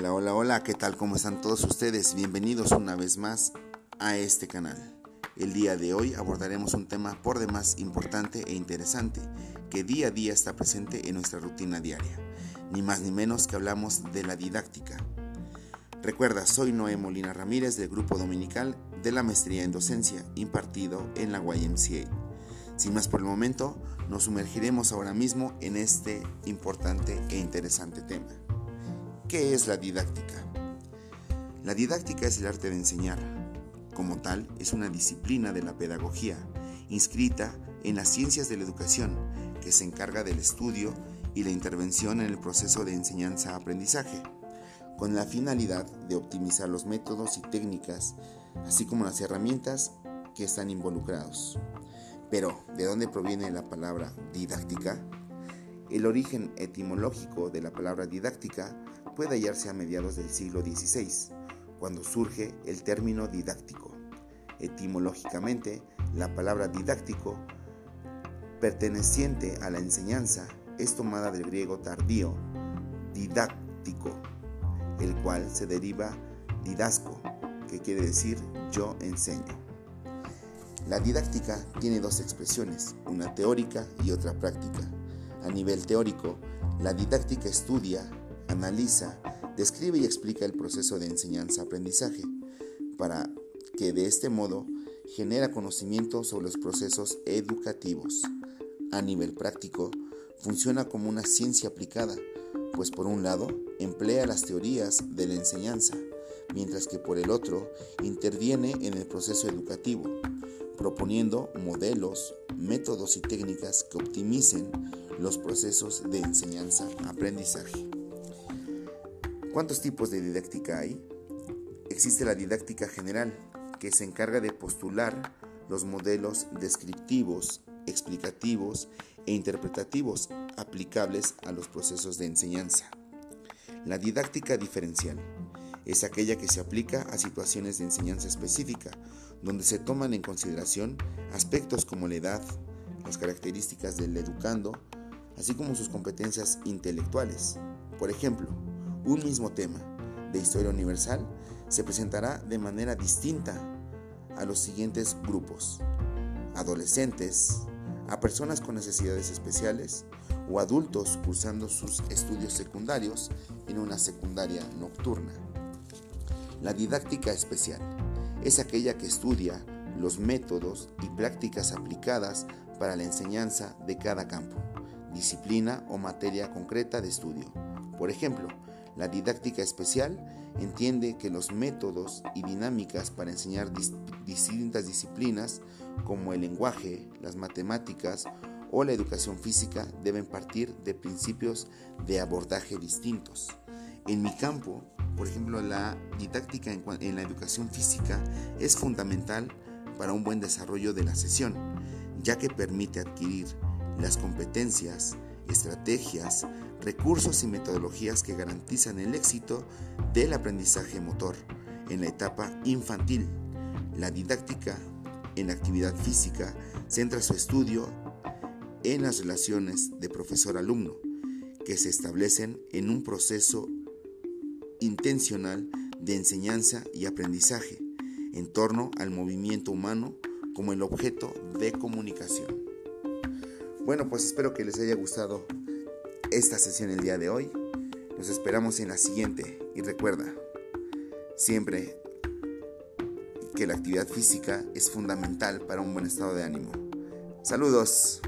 Hola, hola, hola, ¿qué tal? ¿Cómo están todos ustedes? Bienvenidos una vez más a este canal. El día de hoy abordaremos un tema por demás importante e interesante que día a día está presente en nuestra rutina diaria. Ni más ni menos que hablamos de la didáctica. Recuerda, soy Noé Molina Ramírez del grupo dominical de la maestría en docencia impartido en la YMCA. Sin más por el momento, nos sumergiremos ahora mismo en este importante e interesante tema. ¿Qué es la didáctica? La didáctica es el arte de enseñar. Como tal, es una disciplina de la pedagogía, inscrita en las ciencias de la educación, que se encarga del estudio y la intervención en el proceso de enseñanza-aprendizaje, con la finalidad de optimizar los métodos y técnicas, así como las herramientas que están involucrados. Pero, ¿de dónde proviene la palabra didáctica? El origen etimológico de la palabra didáctica puede hallarse a mediados del siglo XVI, cuando surge el término didáctico. Etimológicamente, la palabra didáctico, perteneciente a la enseñanza, es tomada del griego tardío, didáctico, el cual se deriva didasco, que quiere decir yo enseño. La didáctica tiene dos expresiones, una teórica y otra práctica. A nivel teórico, la didáctica estudia, analiza, describe y explica el proceso de enseñanza-aprendizaje, para que de este modo genera conocimiento sobre los procesos educativos. A nivel práctico, funciona como una ciencia aplicada, pues por un lado emplea las teorías de la enseñanza, mientras que por el otro interviene en el proceso educativo, proponiendo modelos, métodos y técnicas que optimicen los procesos de enseñanza-aprendizaje. ¿Cuántos tipos de didáctica hay? Existe la didáctica general, que se encarga de postular los modelos descriptivos, explicativos e interpretativos aplicables a los procesos de enseñanza. La didáctica diferencial es aquella que se aplica a situaciones de enseñanza específica, donde se toman en consideración aspectos como la edad, las características del educando, así como sus competencias intelectuales. Por ejemplo, un mismo tema de historia universal se presentará de manera distinta a los siguientes grupos. Adolescentes, a personas con necesidades especiales o adultos cursando sus estudios secundarios en una secundaria nocturna. La didáctica especial es aquella que estudia los métodos y prácticas aplicadas para la enseñanza de cada campo, disciplina o materia concreta de estudio. Por ejemplo, la didáctica especial entiende que los métodos y dinámicas para enseñar distintas disciplinas como el lenguaje, las matemáticas o la educación física deben partir de principios de abordaje distintos. En mi campo, por ejemplo, la didáctica en, la educación física es fundamental para un buen desarrollo de la sesión, ya que permite adquirir las competencias, estrategias, recursos y metodologías que garantizan el éxito del aprendizaje motor en la etapa infantil. La didáctica en actividad física centra su estudio en las relaciones de profesor-alumno, que se establecen en un proceso intencional de enseñanza y aprendizaje en torno al movimiento humano como el objeto de comunicación. Bueno, pues espero que les haya gustado esta sesión el día de hoy. Nos esperamos en la siguiente y recuerda, siempre que la actividad física es fundamental para un buen estado de ánimo. Saludos.